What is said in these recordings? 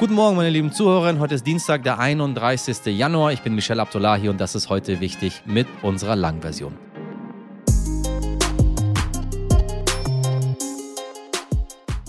Guten Morgen, meine lieben Zuhörerinnen. Heute ist Dienstag, der 31. Januar. Ich bin Michelle Abdullahi und das ist heute wichtig mit unserer Langversion.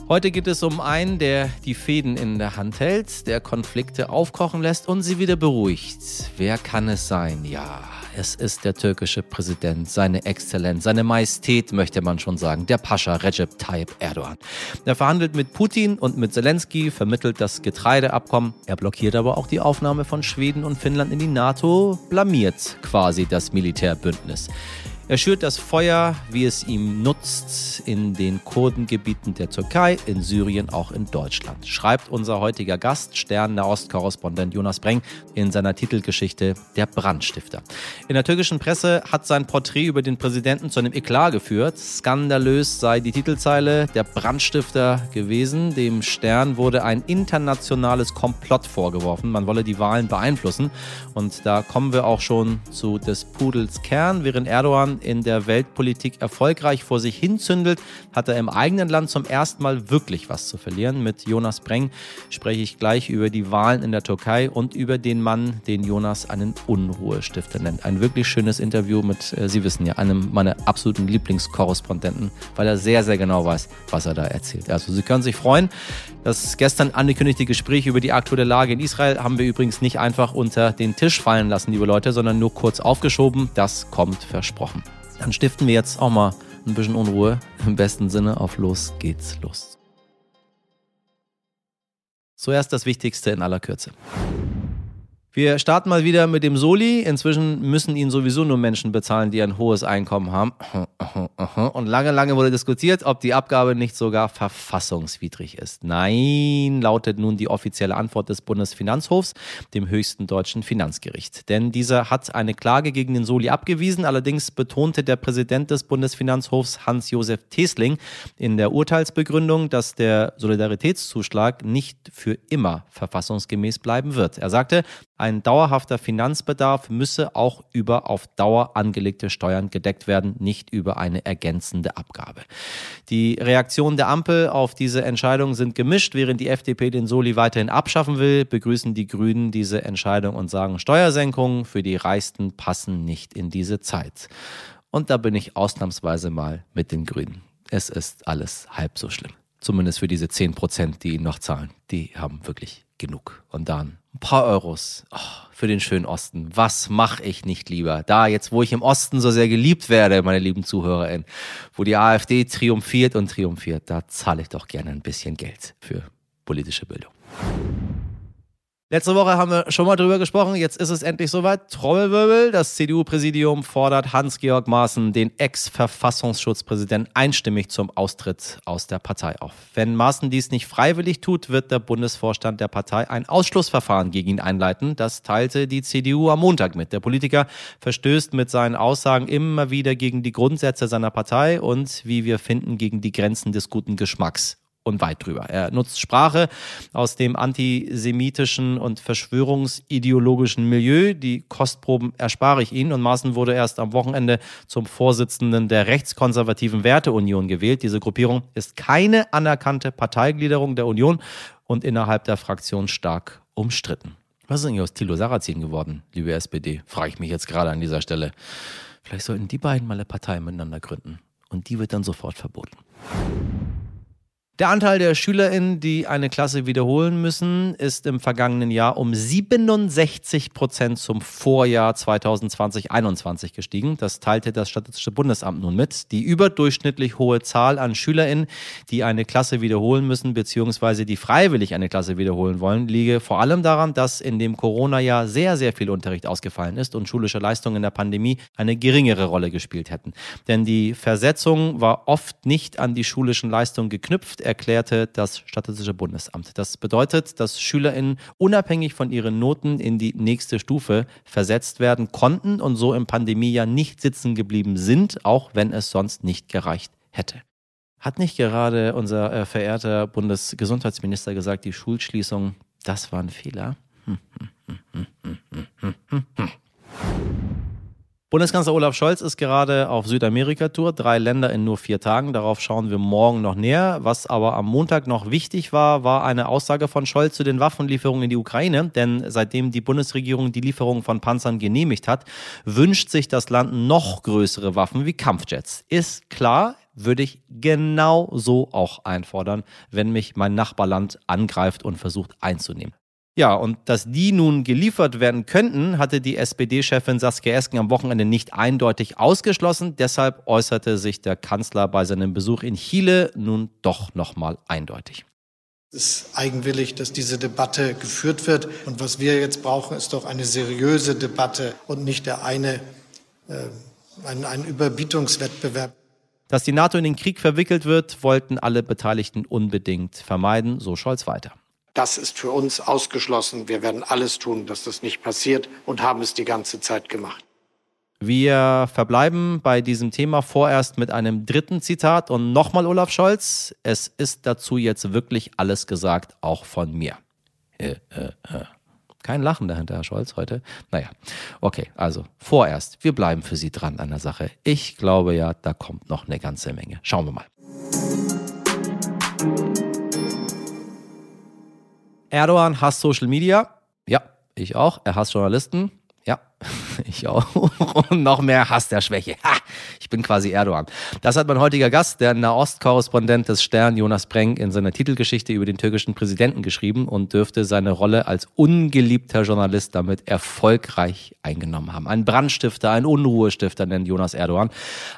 Heute geht es um einen, der die Fäden in der Hand hält, der Konflikte aufkochen lässt und sie wieder beruhigt. Wer kann es sein? Ja, es ist der türkische Präsident, seine Exzellenz, seine Majestät, möchte man schon sagen, der Pascha Recep Tayyip Erdogan. Er verhandelt mit Putin und mit Zelensky, vermittelt das Getreideabkommen. Er blockiert aber auch die Aufnahme von Schweden und Finnland in die NATO, blamiert quasi das Militärbündnis. Er schürt das Feuer, wie es ihm nutzt, in den Kurdengebieten der Türkei, in Syrien, auch in Deutschland. Schreibt unser heutiger Gast, Stern der Ostkorrespondent Jonas Breng, in seiner Titelgeschichte Der Brandstifter. In der türkischen Presse hat sein Porträt über den Präsidenten zu einem Eklat geführt. Skandalös sei die Titelzeile Der Brandstifter gewesen. Dem Stern wurde ein internationales Komplott vorgeworfen. Man wolle die Wahlen beeinflussen. Und da kommen wir auch schon zu des Pudels Kern, während Erdogan in der Weltpolitik erfolgreich vor sich hinzündelt, hat er im eigenen Land zum ersten Mal wirklich was zu verlieren. Mit Jonas Breng spreche ich gleich über die Wahlen in der Türkei und über den Mann, den Jonas einen Unruhestifter nennt. Ein wirklich schönes Interview mit, äh, Sie wissen ja, einem meiner absoluten Lieblingskorrespondenten, weil er sehr, sehr genau weiß, was er da erzählt. Also Sie können sich freuen. Das gestern angekündigte Gespräch über die aktuelle Lage in Israel haben wir übrigens nicht einfach unter den Tisch fallen lassen, liebe Leute, sondern nur kurz aufgeschoben. Das kommt versprochen. Dann stiften wir jetzt auch mal ein bisschen Unruhe. Im besten Sinne auf los geht's los. Zuerst das Wichtigste in aller Kürze. Wir starten mal wieder mit dem Soli. Inzwischen müssen ihn sowieso nur Menschen bezahlen, die ein hohes Einkommen haben. Und lange, lange wurde diskutiert, ob die Abgabe nicht sogar verfassungswidrig ist. Nein, lautet nun die offizielle Antwort des Bundesfinanzhofs, dem höchsten deutschen Finanzgericht. Denn dieser hat eine Klage gegen den Soli abgewiesen. Allerdings betonte der Präsident des Bundesfinanzhofs Hans-Josef Tesling in der Urteilsbegründung, dass der Solidaritätszuschlag nicht für immer verfassungsgemäß bleiben wird. Er sagte, ein dauerhafter Finanzbedarf müsse auch über auf Dauer angelegte Steuern gedeckt werden, nicht über eine ergänzende Abgabe. Die Reaktionen der Ampel auf diese Entscheidung sind gemischt. Während die FDP den Soli weiterhin abschaffen will, begrüßen die Grünen diese Entscheidung und sagen, Steuersenkungen für die Reichsten passen nicht in diese Zeit. Und da bin ich ausnahmsweise mal mit den Grünen. Es ist alles halb so schlimm. Zumindest für diese 10 Prozent, die ihn noch zahlen. Die haben wirklich genug. Und dann ein paar Euros oh, für den schönen Osten. Was mache ich nicht lieber? Da, jetzt wo ich im Osten so sehr geliebt werde, meine lieben ZuhörerInnen, wo die AfD triumphiert und triumphiert, da zahle ich doch gerne ein bisschen Geld für politische Bildung. Letzte Woche haben wir schon mal drüber gesprochen. Jetzt ist es endlich soweit. Trommelwirbel. Das CDU-Präsidium fordert Hans-Georg Maaßen, den Ex-Verfassungsschutzpräsidenten, einstimmig zum Austritt aus der Partei auf. Wenn Maaßen dies nicht freiwillig tut, wird der Bundesvorstand der Partei ein Ausschlussverfahren gegen ihn einleiten. Das teilte die CDU am Montag mit. Der Politiker verstößt mit seinen Aussagen immer wieder gegen die Grundsätze seiner Partei und, wie wir finden, gegen die Grenzen des guten Geschmacks und weit drüber. Er nutzt Sprache aus dem antisemitischen und verschwörungsideologischen Milieu. Die Kostproben erspare ich Ihnen. Und Maaßen wurde erst am Wochenende zum Vorsitzenden der rechtskonservativen Werteunion gewählt. Diese Gruppierung ist keine anerkannte Parteigliederung der Union und innerhalb der Fraktion stark umstritten. Was ist eigentlich aus Thilo Sarrazin geworden, liebe SPD? Frage ich mich jetzt gerade an dieser Stelle. Vielleicht sollten die beiden mal eine Partei miteinander gründen. Und die wird dann sofort verboten. Der Anteil der SchülerInnen, die eine Klasse wiederholen müssen, ist im vergangenen Jahr um 67 Prozent zum Vorjahr 2020-21 gestiegen. Das teilte das Statistische Bundesamt nun mit. Die überdurchschnittlich hohe Zahl an SchülerInnen, die eine Klasse wiederholen müssen, beziehungsweise die freiwillig eine Klasse wiederholen wollen, liege vor allem daran, dass in dem Corona-Jahr sehr, sehr viel Unterricht ausgefallen ist und schulische Leistungen in der Pandemie eine geringere Rolle gespielt hätten. Denn die Versetzung war oft nicht an die schulischen Leistungen geknüpft erklärte das Statistische Bundesamt. Das bedeutet, dass SchülerInnen unabhängig von ihren Noten in die nächste Stufe versetzt werden konnten und so im Pandemiejahr nicht sitzen geblieben sind, auch wenn es sonst nicht gereicht hätte. Hat nicht gerade unser äh, verehrter Bundesgesundheitsminister gesagt, die Schulschließung, das war ein Fehler? Hm, hm, hm, Bundeskanzler Olaf Scholz ist gerade auf Südamerika-Tour, drei Länder in nur vier Tagen. Darauf schauen wir morgen noch näher. Was aber am Montag noch wichtig war, war eine Aussage von Scholz zu den Waffenlieferungen in die Ukraine. Denn seitdem die Bundesregierung die Lieferung von Panzern genehmigt hat, wünscht sich das Land noch größere Waffen wie Kampfjets. Ist klar, würde ich genau so auch einfordern, wenn mich mein Nachbarland angreift und versucht einzunehmen. Ja, und dass die nun geliefert werden könnten, hatte die SPD-Chefin Saskia Esken am Wochenende nicht eindeutig ausgeschlossen. Deshalb äußerte sich der Kanzler bei seinem Besuch in Chile nun doch nochmal eindeutig. Es ist eigenwillig, dass diese Debatte geführt wird. Und was wir jetzt brauchen, ist doch eine seriöse Debatte und nicht der eine, äh, ein, ein Überbietungswettbewerb. Dass die NATO in den Krieg verwickelt wird, wollten alle Beteiligten unbedingt vermeiden, so Scholz weiter. Das ist für uns ausgeschlossen. Wir werden alles tun, dass das nicht passiert und haben es die ganze Zeit gemacht. Wir verbleiben bei diesem Thema vorerst mit einem dritten Zitat und nochmal Olaf Scholz. Es ist dazu jetzt wirklich alles gesagt, auch von mir. Äh, äh, äh. Kein Lachen dahinter, Herr Scholz, heute. Naja, okay, also vorerst, wir bleiben für Sie dran an der Sache. Ich glaube ja, da kommt noch eine ganze Menge. Schauen wir mal. Erdogan hasst Social Media. Ja, ich auch. Er hasst Journalisten. Ja, ich auch. Und noch mehr Hass der Schwäche. Ha, ich bin quasi Erdogan. Das hat mein heutiger Gast, der Nahost-Korrespondent des Stern, Jonas Brenk, in seiner Titelgeschichte über den türkischen Präsidenten geschrieben und dürfte seine Rolle als ungeliebter Journalist damit erfolgreich eingenommen haben. Ein Brandstifter, ein Unruhestifter nennt Jonas Erdogan.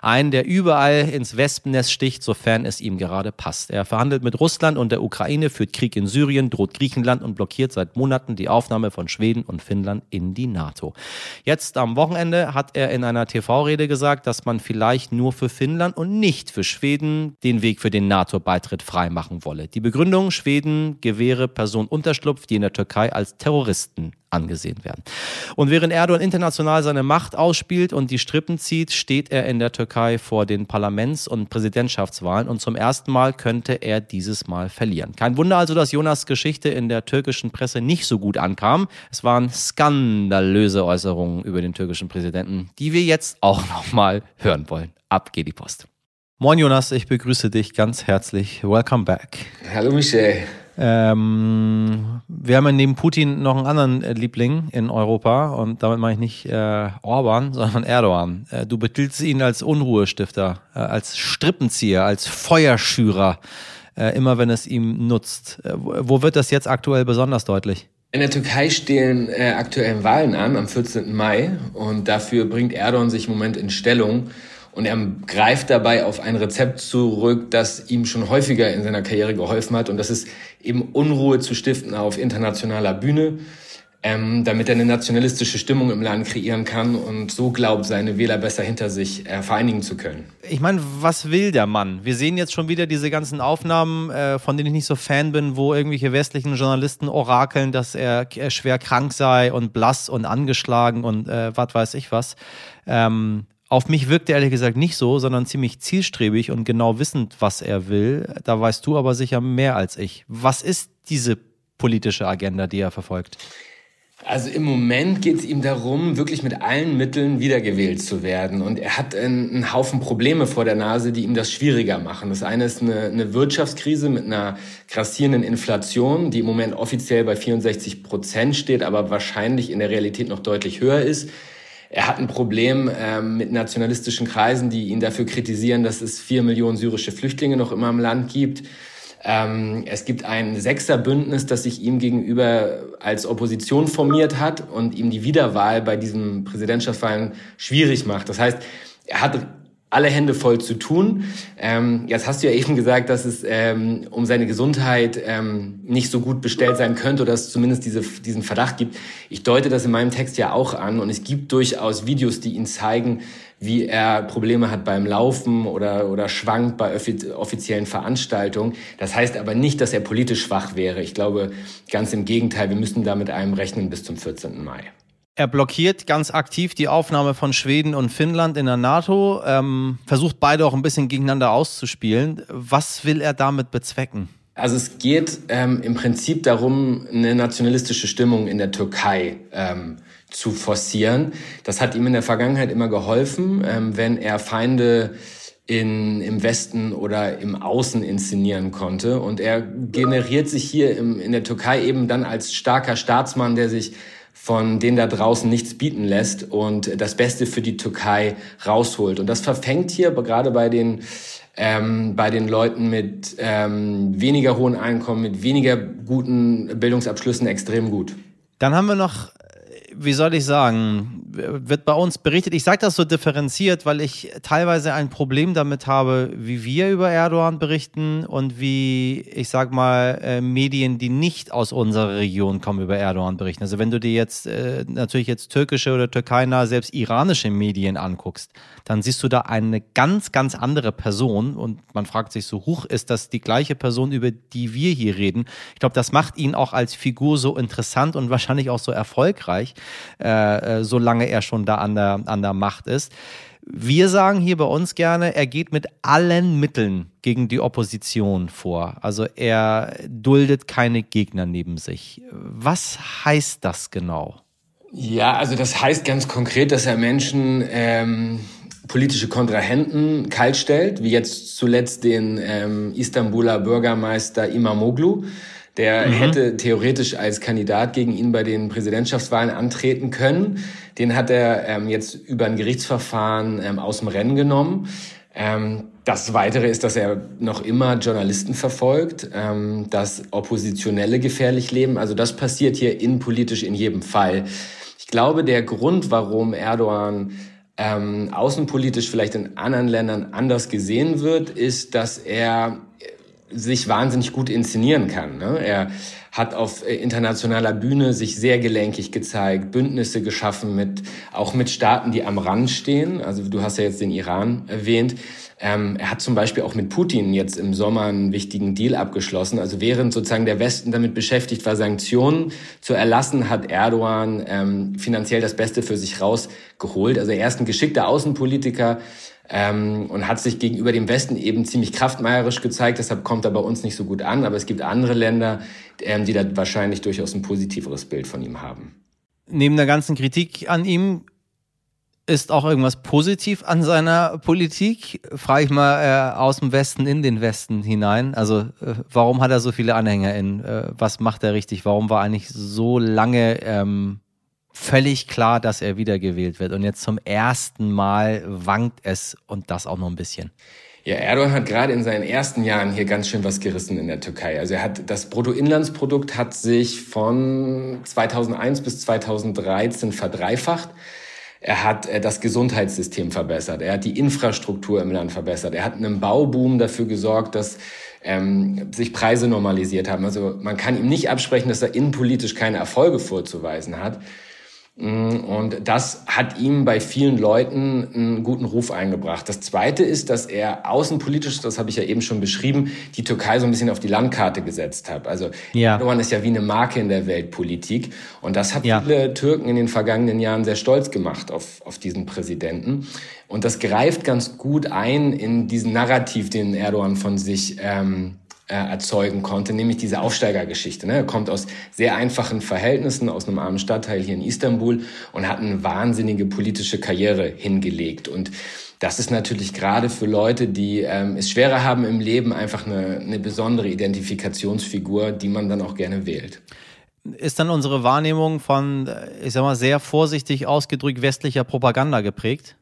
Einen, der überall ins Wespennest sticht, sofern es ihm gerade passt. Er verhandelt mit Russland und der Ukraine, führt Krieg in Syrien, droht Griechenland und blockiert seit Monaten die Aufnahme von Schweden und Finnland in die NATO. Jetzt am Wochenende hat er in einer TV-Rede gesagt, dass man vielleicht nur für Finnland und nicht für Schweden den Weg für den NATO-Beitritt freimachen wolle. Die Begründung, Schweden gewähre Personen Unterschlupf, die in der Türkei als Terroristen angesehen werden. Und während Erdogan international seine Macht ausspielt und die Strippen zieht, steht er in der Türkei vor den Parlaments- und Präsidentschaftswahlen und zum ersten Mal könnte er dieses Mal verlieren. Kein Wunder also, dass Jonas Geschichte in der türkischen Presse nicht so gut ankam. Es waren skandalöse Äußerungen über den türkischen Präsidenten, die wir jetzt auch nochmal hören wollen. Ab geht die Post. Moin Jonas, ich begrüße dich ganz herzlich. Welcome back. Hallo Michel. Ähm, wir haben ja neben Putin noch einen anderen äh, Liebling in Europa und damit meine ich nicht äh, Orban, sondern Erdogan. Äh, du betitelst ihn als Unruhestifter, äh, als Strippenzieher, als Feuerschürer, äh, immer wenn es ihm nutzt. Äh, wo wird das jetzt aktuell besonders deutlich? In der Türkei stehen aktuell Wahlen an am 14. Mai und dafür bringt Erdogan sich im Moment in Stellung. Und er greift dabei auf ein Rezept zurück, das ihm schon häufiger in seiner Karriere geholfen hat. Und das ist eben Unruhe zu stiften auf internationaler Bühne, ähm, damit er eine nationalistische Stimmung im Land kreieren kann und so glaubt, seine Wähler besser hinter sich äh, vereinigen zu können. Ich meine, was will der Mann? Wir sehen jetzt schon wieder diese ganzen Aufnahmen, äh, von denen ich nicht so Fan bin, wo irgendwelche westlichen Journalisten orakeln, dass er, er schwer krank sei und blass und angeschlagen und äh, was weiß ich was. Ähm, auf mich wirkt er ehrlich gesagt nicht so, sondern ziemlich zielstrebig und genau wissend, was er will. Da weißt du aber sicher mehr als ich. Was ist diese politische Agenda, die er verfolgt? Also im Moment geht es ihm darum, wirklich mit allen Mitteln wiedergewählt zu werden. Und er hat einen, Haufen Probleme vor der Nase, die ihm das schwieriger machen. Das eine ist eine, eine Wirtschaftskrise mit einer grassierenden Inflation, die im Moment offiziell bei 64 Prozent steht, aber wahrscheinlich in der Realität noch deutlich höher ist. Er hat ein Problem ähm, mit nationalistischen Kreisen, die ihn dafür kritisieren, dass es vier Millionen syrische Flüchtlinge noch immer im Land gibt. Ähm, es gibt ein Sechserbündnis, das sich ihm gegenüber als Opposition formiert hat und ihm die Wiederwahl bei diesen Präsidentschaftswahlen schwierig macht. Das heißt, er hat alle Hände voll zu tun. Ähm, jetzt hast du ja eben gesagt, dass es ähm, um seine Gesundheit ähm, nicht so gut bestellt sein könnte oder dass es zumindest diese, diesen Verdacht gibt. Ich deute das in meinem Text ja auch an und es gibt durchaus Videos, die ihn zeigen, wie er Probleme hat beim Laufen oder, oder schwankt bei offiziellen Veranstaltungen. Das heißt aber nicht, dass er politisch schwach wäre. Ich glaube ganz im Gegenteil, wir müssen da mit einem rechnen bis zum 14. Mai. Er blockiert ganz aktiv die Aufnahme von Schweden und Finnland in der NATO, ähm, versucht beide auch ein bisschen gegeneinander auszuspielen. Was will er damit bezwecken? Also es geht ähm, im Prinzip darum, eine nationalistische Stimmung in der Türkei ähm, zu forcieren. Das hat ihm in der Vergangenheit immer geholfen, ähm, wenn er Feinde in, im Westen oder im Außen inszenieren konnte. Und er generiert sich hier im, in der Türkei eben dann als starker Staatsmann, der sich von denen da draußen nichts bieten lässt und das Beste für die Türkei rausholt. Und das verfängt hier gerade bei den ähm, bei den Leuten mit ähm, weniger hohen Einkommen, mit weniger guten Bildungsabschlüssen extrem gut. Dann haben wir noch wie soll ich sagen, wird bei uns berichtet. Ich sage das so differenziert, weil ich teilweise ein Problem damit habe, wie wir über Erdogan berichten und wie, ich sag mal, äh, Medien, die nicht aus unserer Region kommen, über Erdogan berichten. Also wenn du dir jetzt äh, natürlich jetzt türkische oder türkeiner, selbst iranische Medien anguckst, dann siehst du da eine ganz, ganz andere Person und man fragt sich so, hoch ist das die gleiche Person, über die wir hier reden? Ich glaube, das macht ihn auch als Figur so interessant und wahrscheinlich auch so erfolgreich, äh, solange er schon da an der, an der Macht ist. Wir sagen hier bei uns gerne, er geht mit allen Mitteln gegen die Opposition vor. Also er duldet keine Gegner neben sich. Was heißt das genau? Ja, also das heißt ganz konkret, dass er Menschen ähm, politische Kontrahenten kaltstellt, wie jetzt zuletzt den ähm, Istanbuler Bürgermeister Imamoglu. Der mhm. hätte theoretisch als Kandidat gegen ihn bei den Präsidentschaftswahlen antreten können. Den hat er ähm, jetzt über ein Gerichtsverfahren ähm, aus dem Rennen genommen. Ähm, das Weitere ist, dass er noch immer Journalisten verfolgt, ähm, dass Oppositionelle gefährlich leben. Also das passiert hier innenpolitisch in jedem Fall. Ich glaube, der Grund, warum Erdogan ähm, außenpolitisch vielleicht in anderen Ländern anders gesehen wird, ist, dass er sich wahnsinnig gut inszenieren kann. Ne? Er hat auf äh, internationaler Bühne sich sehr gelenkig gezeigt, Bündnisse geschaffen mit auch mit Staaten, die am Rand stehen. Also du hast ja jetzt den Iran erwähnt. Ähm, er hat zum Beispiel auch mit Putin jetzt im Sommer einen wichtigen Deal abgeschlossen. Also während sozusagen der Westen damit beschäftigt war, Sanktionen zu erlassen, hat Erdogan ähm, finanziell das Beste für sich rausgeholt. Also er ist ein geschickter Außenpolitiker ähm, und hat sich gegenüber dem Westen eben ziemlich kraftmeierisch gezeigt. Deshalb kommt er bei uns nicht so gut an. Aber es gibt andere Länder, ähm, die da wahrscheinlich durchaus ein positiveres Bild von ihm haben. Neben der ganzen Kritik an ihm ist auch irgendwas positiv an seiner Politik? Frage ich mal äh, aus dem Westen in den Westen hinein. Also äh, warum hat er so viele Anhänger in? Äh, was macht er richtig? Warum war eigentlich so lange ähm, völlig klar, dass er wiedergewählt wird? Und jetzt zum ersten Mal wankt es und das auch noch ein bisschen. Ja, Erdogan hat gerade in seinen ersten Jahren hier ganz schön was gerissen in der Türkei. Also er hat das Bruttoinlandsprodukt hat sich von 2001 bis 2013 verdreifacht. Er hat äh, das Gesundheitssystem verbessert. Er hat die Infrastruktur im Land verbessert. Er hat einen Bauboom dafür gesorgt, dass ähm, sich Preise normalisiert haben. Also man kann ihm nicht absprechen, dass er innenpolitisch keine Erfolge vorzuweisen hat. Mm, und das hat ihm bei vielen Leuten einen guten Ruf eingebracht. Das Zweite ist, dass er außenpolitisch, das habe ich ja eben schon beschrieben, die Türkei so ein bisschen auf die Landkarte gesetzt hat. Also ja. Erdogan ist ja wie eine Marke in der Weltpolitik. Und das hat ja. viele Türken in den vergangenen Jahren sehr stolz gemacht auf, auf diesen Präsidenten. Und das greift ganz gut ein in diesen Narrativ, den Erdogan von sich ähm, äh, erzeugen konnte, nämlich diese Aufsteigergeschichte. Ne? Er kommt aus sehr einfachen Verhältnissen, aus einem armen Stadtteil hier in Istanbul und hat eine wahnsinnige politische Karriere hingelegt. Und das ist natürlich gerade für Leute, die ähm, es schwerer haben im Leben, einfach eine, eine besondere Identifikationsfigur, die man dann auch gerne wählt ist dann unsere Wahrnehmung von, äh, ich sag mal, sehr vorsichtig ausgedrückt westlicher Propaganda geprägt?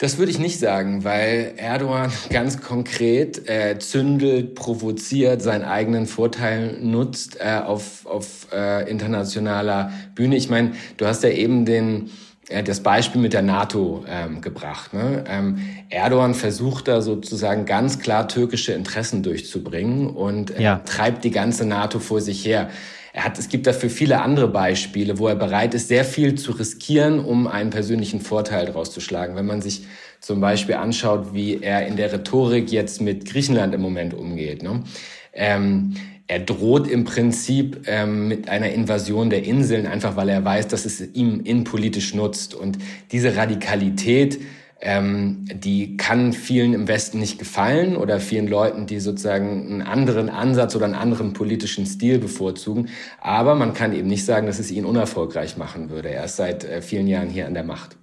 Das würde ich nicht sagen, weil Erdogan ganz konkret äh, zündelt, provoziert, seinen eigenen Vorteil nutzt äh, auf, auf äh, internationaler Bühne. Ich meine, du hast ja eben den äh, das Beispiel mit der NATO ähm, gebracht. Ne? Ähm, Erdogan versucht da sozusagen ganz klar türkische Interessen durchzubringen und äh, ja. treibt die ganze NATO vor sich her. Er hat, es gibt dafür viele andere Beispiele, wo er bereit ist, sehr viel zu riskieren, um einen persönlichen Vorteil daraus zu schlagen. Wenn man sich zum Beispiel anschaut, wie er in der Rhetorik jetzt mit Griechenland im Moment umgeht. Ne? Ähm, er droht im Prinzip ähm, mit einer Invasion der Inseln, einfach weil er weiß, dass es ihm innenpolitisch nutzt. Und diese Radikalität ähm, die kann vielen im Westen nicht gefallen oder vielen Leuten, die sozusagen einen anderen Ansatz oder einen anderen politischen Stil bevorzugen. Aber man kann eben nicht sagen, dass es ihn unerfolgreich machen würde. Er ist seit äh, vielen Jahren hier an der Macht.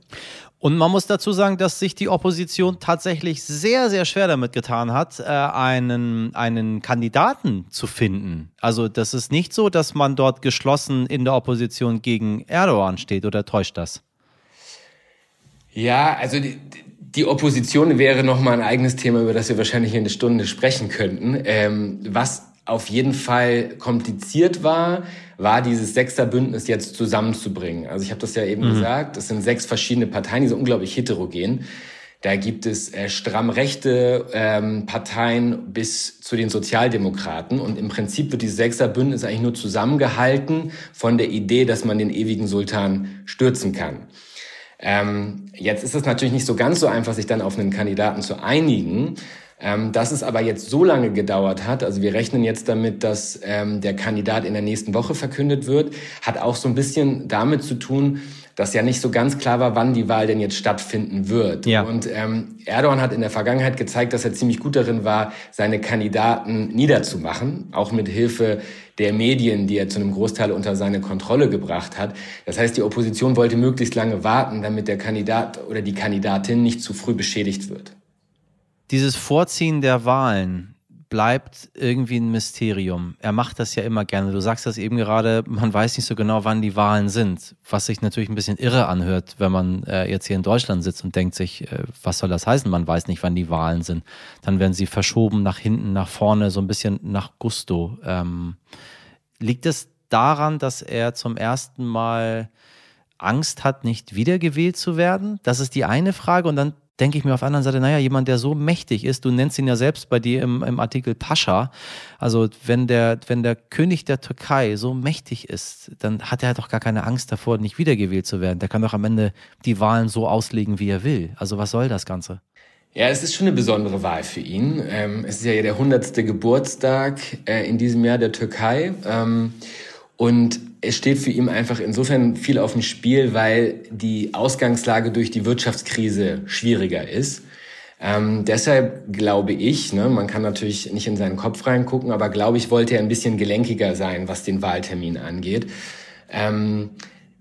Und man muss dazu sagen, dass sich die Opposition tatsächlich sehr, sehr schwer damit getan hat, äh, einen, einen Kandidaten zu finden. Also das ist nicht so, dass man dort geschlossen in der Opposition gegen Erdogan steht oder täuscht das? Ja, also die, die Opposition wäre nochmal ein eigenes Thema, über das wir wahrscheinlich in eine Stunde sprechen könnten. Ähm, was auf jeden Fall kompliziert war, war dieses Sechserbündnis jetzt zusammenzubringen. Also ich habe das ja eben mhm. gesagt, es sind sechs verschiedene Parteien, die sind unglaublich heterogen. Da gibt es äh, stramm rechte ähm, Parteien bis zu den Sozialdemokraten. Und im Prinzip wird dieses Sechserbündnis eigentlich nur zusammengehalten von der Idee, dass man den ewigen Sultan stürzen kann. Ähm, jetzt ist es natürlich nicht so ganz so einfach, sich dann auf einen Kandidaten zu einigen. Ähm, dass es aber jetzt so lange gedauert hat, also wir rechnen jetzt damit, dass ähm, der Kandidat in der nächsten Woche verkündet wird, hat auch so ein bisschen damit zu tun, dass ja nicht so ganz klar war, wann die Wahl denn jetzt stattfinden wird. Ja. Und ähm, Erdogan hat in der Vergangenheit gezeigt, dass er ziemlich gut darin war, seine Kandidaten niederzumachen, auch mit Hilfe der Medien, die er zu einem Großteil unter seine Kontrolle gebracht hat. Das heißt, die Opposition wollte möglichst lange warten, damit der Kandidat oder die Kandidatin nicht zu früh beschädigt wird dieses Vorziehen der Wahlen bleibt irgendwie ein Mysterium. Er macht das ja immer gerne. Du sagst das eben gerade, man weiß nicht so genau, wann die Wahlen sind, was sich natürlich ein bisschen irre anhört, wenn man äh, jetzt hier in Deutschland sitzt und denkt sich, äh, was soll das heißen? Man weiß nicht, wann die Wahlen sind. Dann werden sie verschoben nach hinten, nach vorne, so ein bisschen nach Gusto. Ähm, liegt es daran, dass er zum ersten Mal Angst hat, nicht wiedergewählt zu werden? Das ist die eine Frage. Und dann denke ich mir auf der anderen Seite, naja, jemand, der so mächtig ist, du nennst ihn ja selbst bei dir im, im Artikel Pascha, also wenn der, wenn der König der Türkei so mächtig ist, dann hat er doch gar keine Angst davor, nicht wiedergewählt zu werden. Der kann doch am Ende die Wahlen so auslegen, wie er will. Also was soll das Ganze? Ja, es ist schon eine besondere Wahl für ihn. Ähm, es ist ja der hundertste Geburtstag äh, in diesem Jahr der Türkei. Ähm, und es steht für ihn einfach insofern viel auf dem Spiel, weil die Ausgangslage durch die Wirtschaftskrise schwieriger ist. Ähm, deshalb glaube ich, ne, man kann natürlich nicht in seinen Kopf reingucken, aber glaube ich, wollte er ein bisschen gelenkiger sein, was den Wahltermin angeht. Ähm,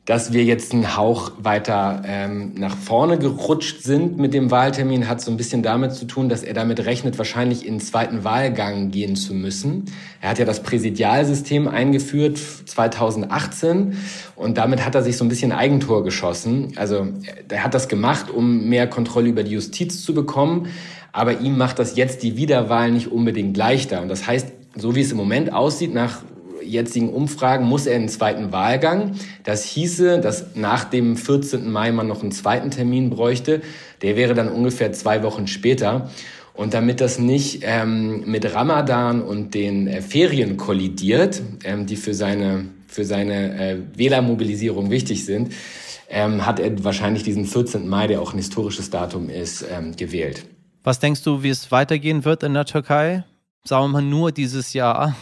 dass wir jetzt einen Hauch weiter ähm, nach vorne gerutscht sind mit dem Wahltermin, hat so ein bisschen damit zu tun, dass er damit rechnet, wahrscheinlich in den zweiten Wahlgang gehen zu müssen. Er hat ja das Präsidialsystem eingeführt 2018 und damit hat er sich so ein bisschen Eigentor geschossen. Also er hat das gemacht, um mehr Kontrolle über die Justiz zu bekommen, aber ihm macht das jetzt die Wiederwahl nicht unbedingt leichter. Und das heißt, so wie es im Moment aussieht, nach jetzigen Umfragen muss er in den zweiten Wahlgang. Das hieße, dass nach dem 14. Mai man noch einen zweiten Termin bräuchte. Der wäre dann ungefähr zwei Wochen später. Und damit das nicht ähm, mit Ramadan und den äh, Ferien kollidiert, ähm, die für seine, für seine äh, Wählermobilisierung wichtig sind, ähm, hat er wahrscheinlich diesen 14. Mai, der auch ein historisches Datum ist, ähm, gewählt. Was denkst du, wie es weitergehen wird in der Türkei? Sagen wir mal nur dieses Jahr.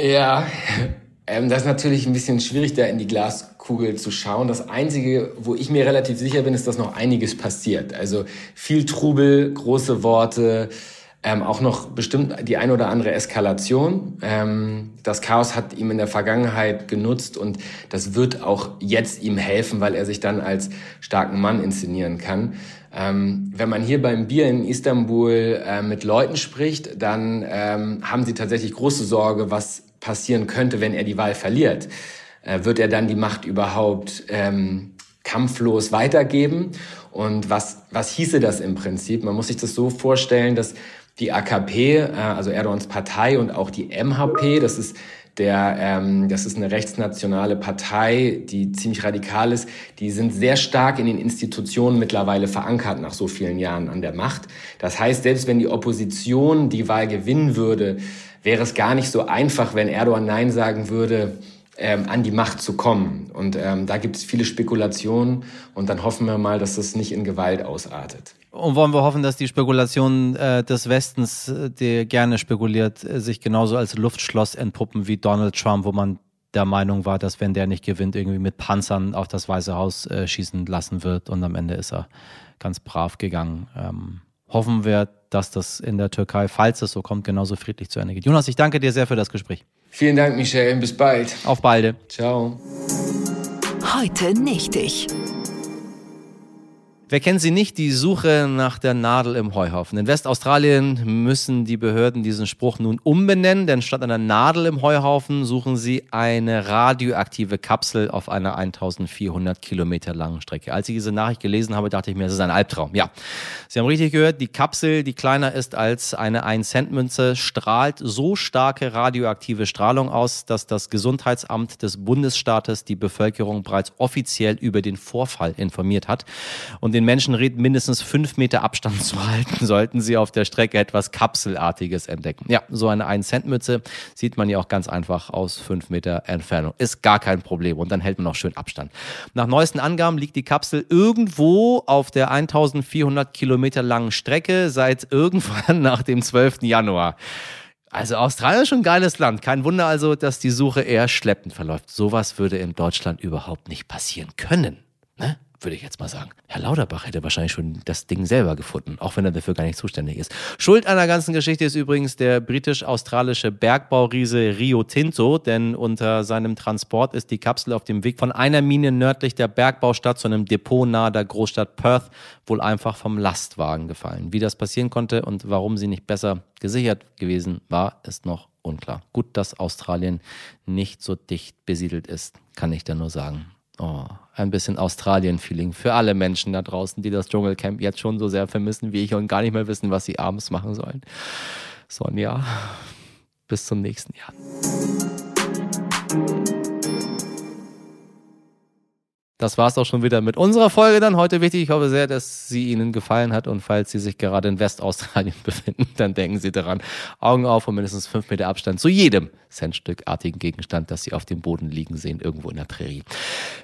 Ja, ähm, das ist natürlich ein bisschen schwierig, da in die Glaskugel zu schauen. Das Einzige, wo ich mir relativ sicher bin, ist, dass noch einiges passiert. Also viel Trubel, große Worte, ähm, auch noch bestimmt die ein oder andere Eskalation. Ähm, das Chaos hat ihm in der Vergangenheit genutzt und das wird auch jetzt ihm helfen, weil er sich dann als starken Mann inszenieren kann. Ähm, wenn man hier beim Bier in Istanbul äh, mit Leuten spricht, dann ähm, haben sie tatsächlich große Sorge, was passieren könnte, wenn er die Wahl verliert. Äh, wird er dann die Macht überhaupt ähm, kampflos weitergeben? Und was, was hieße das im Prinzip? Man muss sich das so vorstellen, dass die AKP, äh, also Erdogans Partei und auch die MHP, das ist der, ähm, das ist eine rechtsnationale Partei, die ziemlich radikal ist. Die sind sehr stark in den Institutionen mittlerweile verankert nach so vielen Jahren an der Macht. Das heißt, selbst wenn die Opposition die Wahl gewinnen würde, wäre es gar nicht so einfach, wenn Erdogan Nein sagen würde, ähm, an die Macht zu kommen. Und ähm, da gibt es viele Spekulationen und dann hoffen wir mal, dass das nicht in Gewalt ausartet. Und wollen wir hoffen, dass die Spekulationen äh, des Westens, äh, der gerne spekuliert, äh, sich genauso als Luftschloss entpuppen wie Donald Trump, wo man der Meinung war, dass wenn der nicht gewinnt, irgendwie mit Panzern auf das Weiße Haus äh, schießen lassen wird. Und am Ende ist er ganz brav gegangen. Ähm, hoffen wir, dass das in der Türkei, falls es so kommt, genauso friedlich zu Ende geht. Jonas, ich danke dir sehr für das Gespräch. Vielen Dank, Michelle. Bis bald. Auf beide. Ciao. Heute nicht ich. Wer kennt sie nicht? Die Suche nach der Nadel im Heuhaufen. In Westaustralien müssen die Behörden diesen Spruch nun umbenennen, denn statt einer Nadel im Heuhaufen suchen sie eine radioaktive Kapsel auf einer 1400 Kilometer langen Strecke. Als ich diese Nachricht gelesen habe, dachte ich mir, es ist ein Albtraum. Ja, Sie haben richtig gehört, die Kapsel, die kleiner ist als eine 1-Cent-Münze, strahlt so starke radioaktive Strahlung aus, dass das Gesundheitsamt des Bundesstaates die Bevölkerung bereits offiziell über den Vorfall informiert hat. Und den Menschen rät, mindestens fünf Meter Abstand zu halten, sollten sie auf der Strecke etwas Kapselartiges entdecken. Ja, so eine 1-Cent-Mütze sieht man ja auch ganz einfach aus fünf Meter Entfernung. Ist gar kein Problem und dann hält man auch schön Abstand. Nach neuesten Angaben liegt die Kapsel irgendwo auf der 1400 Kilometer langen Strecke seit irgendwann nach dem 12. Januar. Also Australien ist schon ein geiles Land. Kein Wunder also, dass die Suche eher schleppend verläuft. Sowas würde in Deutschland überhaupt nicht passieren können. Ne? Würde ich jetzt mal sagen. Herr Lauterbach hätte wahrscheinlich schon das Ding selber gefunden, auch wenn er dafür gar nicht zuständig ist. Schuld an der ganzen Geschichte ist übrigens der britisch-australische Bergbauriese Rio Tinto, denn unter seinem Transport ist die Kapsel auf dem Weg von einer Mine nördlich der Bergbaustadt zu einem Depot nahe der Großstadt Perth wohl einfach vom Lastwagen gefallen. Wie das passieren konnte und warum sie nicht besser gesichert gewesen war, ist noch unklar. Gut, dass Australien nicht so dicht besiedelt ist, kann ich da nur sagen. Oh, ein bisschen Australien-Feeling für alle Menschen da draußen, die das Dschungelcamp jetzt schon so sehr vermissen wie ich und gar nicht mehr wissen, was sie abends machen sollen. Sonja, bis zum nächsten Jahr. Das war es auch schon wieder mit unserer Folge dann heute wichtig. Ich hoffe sehr, dass sie Ihnen gefallen hat und falls Sie sich gerade in Westaustralien befinden, dann denken Sie daran, Augen auf und mindestens fünf Meter Abstand zu jedem Centstückartigen Gegenstand, das Sie auf dem Boden liegen sehen, irgendwo in der Prärie.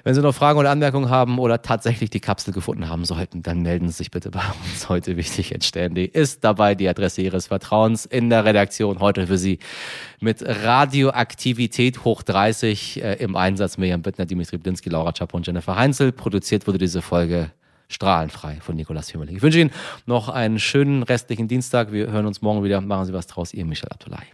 Wenn Sie noch Fragen oder Anmerkungen haben oder tatsächlich die Kapsel gefunden haben sollten, dann melden Sie sich bitte bei uns. Heute wichtig entstehen.de ist dabei die Adresse Ihres Vertrauens in der Redaktion. Heute für Sie mit Radioaktivität hoch 30 äh, im Einsatz Mirjam Bittner, Dimitri Blinski, Laura Czap und Jennifer Jennifer Heinzel. Produziert wurde diese Folge strahlenfrei von Nikolas Hümmerling. Ich wünsche Ihnen noch einen schönen restlichen Dienstag. Wir hören uns morgen wieder. Machen Sie was draus. Ihr Michel Abdullahi.